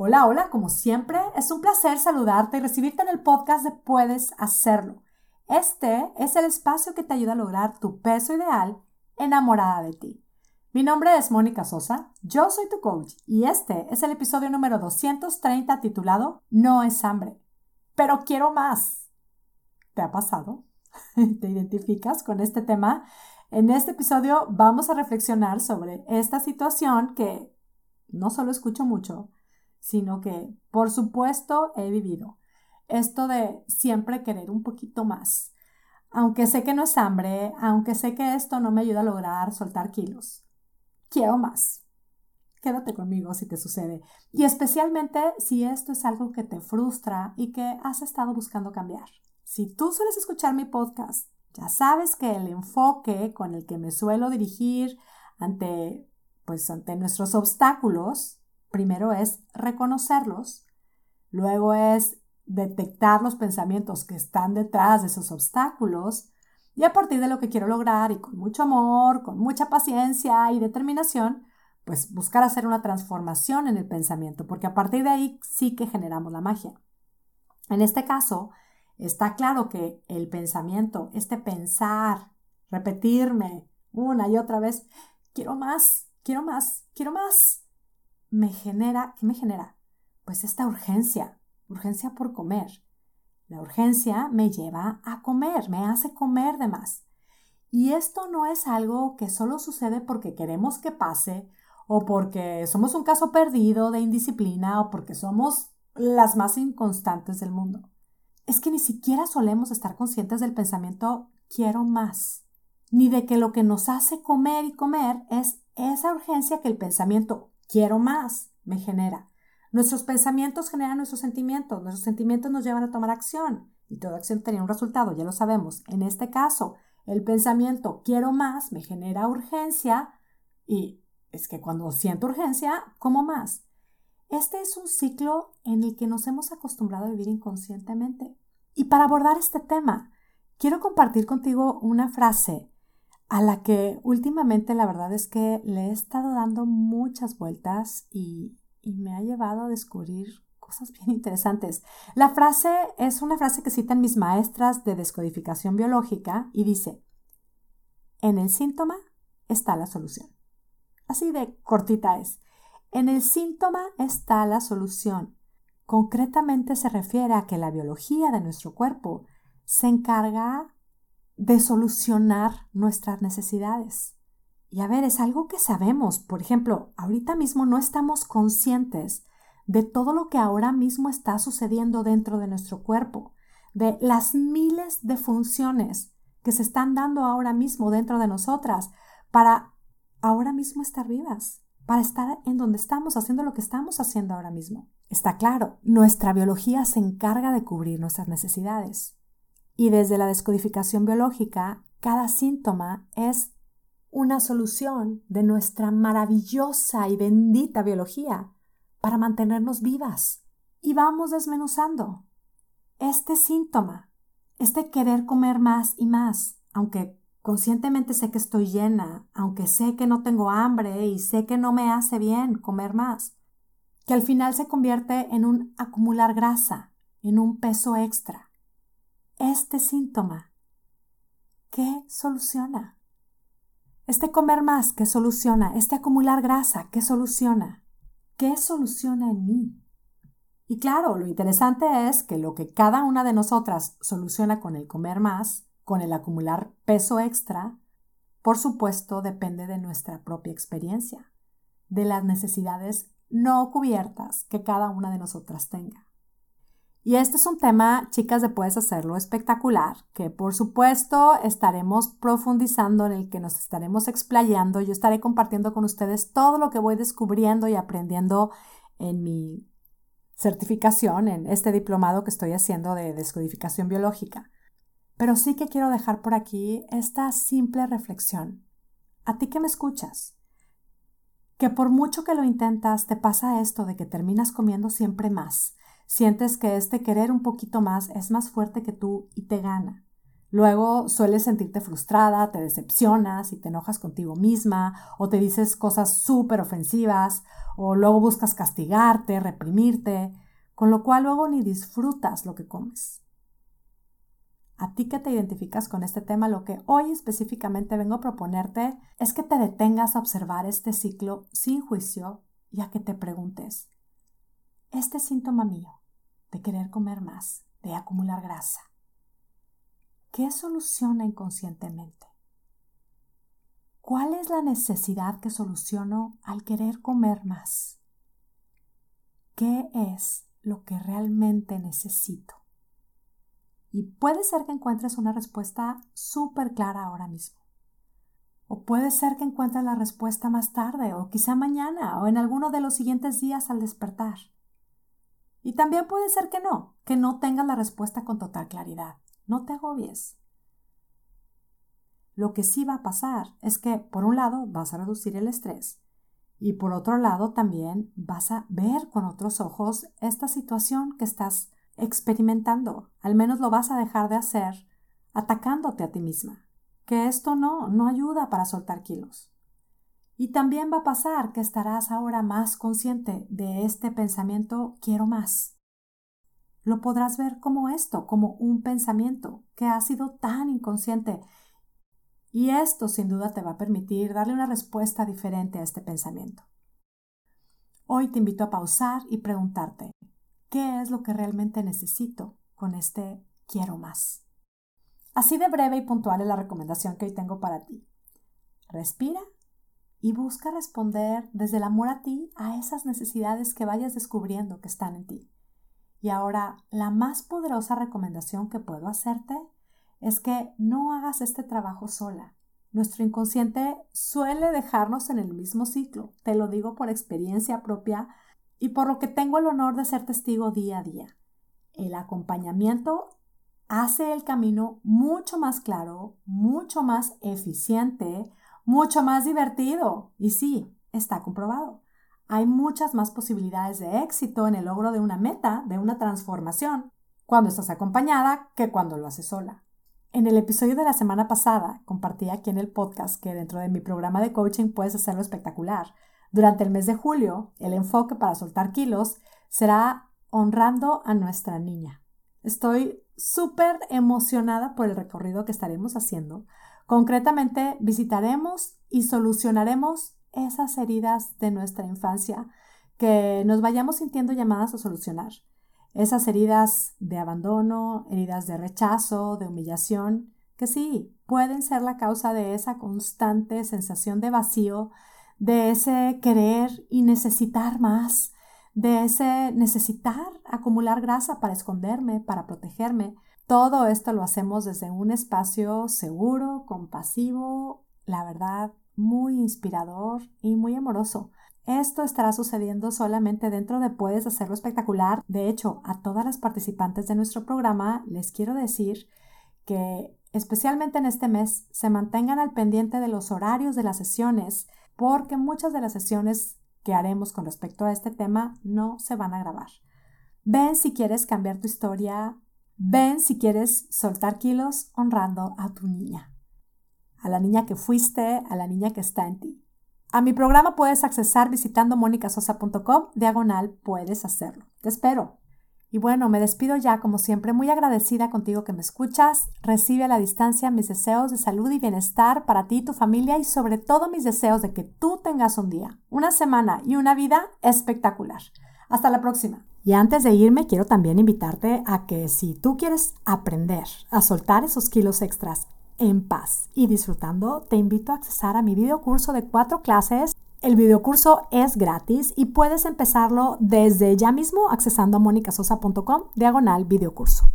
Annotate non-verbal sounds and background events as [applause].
Hola, hola, como siempre, es un placer saludarte y recibirte en el podcast de Puedes Hacerlo. Este es el espacio que te ayuda a lograr tu peso ideal enamorada de ti. Mi nombre es Mónica Sosa, yo soy tu coach y este es el episodio número 230 titulado No es hambre, pero quiero más. ¿Te ha pasado? [laughs] ¿Te identificas con este tema? En este episodio vamos a reflexionar sobre esta situación que no solo escucho mucho, sino que, por supuesto, he vivido. Esto de siempre querer un poquito más. Aunque sé que no es hambre, aunque sé que esto no me ayuda a lograr soltar kilos. Quiero más. Quédate conmigo si te sucede. Y especialmente si esto es algo que te frustra y que has estado buscando cambiar. Si tú sueles escuchar mi podcast, ya sabes que el enfoque con el que me suelo dirigir ante, pues, ante nuestros obstáculos primero es reconocerlos, luego es detectar los pensamientos que están detrás de esos obstáculos y a partir de lo que quiero lograr y con mucho amor, con mucha paciencia y determinación, pues buscar hacer una transformación en el pensamiento, porque a partir de ahí sí que generamos la magia. En este caso, está claro que el pensamiento, este pensar, repetirme una y otra vez, quiero más, quiero más, quiero más, me genera, ¿qué me genera? Pues esta urgencia, urgencia por comer. La urgencia me lleva a comer, me hace comer de más. Y esto no es algo que solo sucede porque queremos que pase o porque somos un caso perdido de indisciplina o porque somos las más inconstantes del mundo. Es que ni siquiera solemos estar conscientes del pensamiento quiero más, ni de que lo que nos hace comer y comer es esa urgencia que el pensamiento quiero más, me genera. Nuestros pensamientos generan nuestros sentimientos, nuestros sentimientos nos llevan a tomar acción y toda acción tiene un resultado, ya lo sabemos. En este caso, el pensamiento quiero más me genera urgencia y es que cuando siento urgencia, como más. Este es un ciclo en el que nos hemos acostumbrado a vivir inconscientemente. Y para abordar este tema, quiero compartir contigo una frase a la que últimamente la verdad es que le he estado dando muchas vueltas y, me ha llevado a descubrir cosas bien interesantes. La frase es una frase que citan mis maestras de descodificación biológica y dice, en el síntoma está la solución. Así de cortita es. En el síntoma está la solución. Concretamente se refiere a que la biología de nuestro cuerpo se encarga de solucionar nuestras necesidades. Y a ver, es algo que sabemos. Por ejemplo, ahorita mismo no estamos conscientes de todo lo que ahora mismo está sucediendo dentro de nuestro cuerpo, de las miles de funciones que se están dando ahora mismo dentro de nosotras para ahora mismo estar vivas, para estar en donde estamos, haciendo lo que estamos haciendo ahora mismo. Está claro, nuestra biología se encarga de cubrir nuestras necesidades. Y desde la descodificación biológica, cada síntoma es una solución de nuestra maravillosa y bendita biología para mantenernos vivas. Y vamos desmenuzando este síntoma, este querer comer más y más, aunque conscientemente sé que estoy llena, aunque sé que no tengo hambre y sé que no me hace bien comer más, que al final se convierte en un acumular grasa, en un peso extra este síntoma? ¿Qué soluciona? Este comer más, ¿qué soluciona? Este acumular grasa, ¿qué soluciona? ¿Qué soluciona en mí? Y claro, lo interesante es que lo que cada una de nosotras soluciona con el comer más, con el acumular peso extra, por supuesto depende de nuestra propia experiencia, de las necesidades no cubiertas que cada una de nosotras tenga. Y este es un tema, chicas, de Puedes Hacerlo espectacular, que por supuesto estaremos profundizando, en el que nos estaremos explayando. Yo estaré compartiendo con ustedes todo lo que voy descubriendo y aprendiendo en mi certificación, en este diplomado que estoy haciendo de descodificación biológica. Pero sí que quiero dejar por aquí esta simple reflexión. A ti que me escuchas, que por mucho que lo intentas, te pasa esto de que terminas comiendo siempre más Sientes que este querer un poquito más es más fuerte que tú y te gana. Luego sueles sentirte frustrada, te decepcionas y te enojas contigo misma o te dices cosas súper ofensivas o luego buscas castigarte, reprimirte, con lo cual luego ni disfrutas lo que comes. A ti que te identificas con este tema, lo que hoy específicamente vengo a proponerte es que te detengas a observar este ciclo sin juicio y a que te preguntes, este síntoma mío de querer comer más, de acumular grasa, ¿qué soluciona inconscientemente? ¿Cuál es la necesidad que soluciono al querer comer más? ¿Qué es lo que realmente necesito? Y puede ser que encuentres una respuesta súper clara ahora mismo. O puede ser que encuentres la respuesta más tarde, o quizá mañana, o en alguno de los siguientes días al despertar. Y también puede ser que no, que no tengas la respuesta con total claridad. No te agobies. Lo que sí va a pasar es que, por un lado, vas a reducir el estrés y por otro lado, también vas a ver con otros ojos esta situación que estás experimentando. Al menos lo vas a dejar de hacer atacándote a ti misma. Que esto no, no ayuda para soltar kilos. Y también va a pasar que estarás ahora más consciente de este pensamiento quiero más. Lo podrás ver como esto, como un pensamiento que ha sido tan inconsciente y esto sin duda te va a permitir darle una respuesta diferente a este pensamiento. Hoy te invito a pausar y preguntarte, ¿qué es lo que realmente necesito con este quiero más? Así de breve y puntual es la recomendación que hoy tengo para ti. Respira y busca responder desde el amor a ti a esas necesidades que vayas descubriendo que están en ti. Y ahora, la más poderosa recomendación que puedo hacerte es que no hagas este trabajo sola. Nuestro inconsciente suele dejarnos en el mismo ciclo, te lo digo por experiencia propia y por lo que tengo el honor de ser testigo día a día. El acompañamiento hace el camino mucho más claro, mucho más eficiente, mucho más divertido. Y sí, está comprobado. Hay muchas más posibilidades de éxito en el logro de una meta, de una transformación, cuando estás acompañada que cuando lo haces sola. En el episodio de la semana pasada compartí aquí en el podcast que dentro de mi programa de coaching puedes hacerlo espectacular. Durante el mes de julio, el enfoque para soltar kilos será honrando a nuestra niña. Estoy súper emocionada por el recorrido que estaremos haciendo. Concretamente, visitaremos y solucionaremos esas heridas de nuestra infancia que nos vayamos sintiendo llamadas a solucionar. Esas heridas de abandono, heridas de rechazo, de humillación, que sí, pueden ser la causa de esa constante sensación de vacío, de ese querer y necesitar más, de ese necesitar acumular grasa para esconderme, para protegerme. Todo esto lo hacemos desde un espacio seguro, compasivo, la verdad, muy inspirador y muy amoroso. Esto estará sucediendo solamente dentro de Puedes Hacerlo Espectacular. De hecho, a todas las participantes de nuestro programa les quiero decir que especialmente en este mes se mantengan al pendiente de los horarios de las sesiones porque muchas de las sesiones que haremos con respecto a este tema no se van a grabar. Ven si quieres cambiar tu historia, ven si quieres soltar kilos honrando a tu niña, a la niña que fuiste, a la niña que está en ti. A mi programa puedes accesar visitando monicasosa.com, diagonal, puedes hacerlo. Te espero. Y bueno, me despido ya, como siempre, muy agradecida contigo que me escuchas. Recibe a la distancia mis deseos de salud y bienestar para ti y tu familia y sobre todo mis deseos de que tú tengas un día, una semana y una vida espectacular. Hasta la próxima. Y antes de irme, quiero también invitarte a que si tú quieres aprender a soltar esos kilos extras en paz y disfrutando, te invito a accesar a mi videocurso de cuatro clases. El videocurso es gratis y puedes empezarlo desde ya mismo accesando a monicasosa.com diagonal videocurso.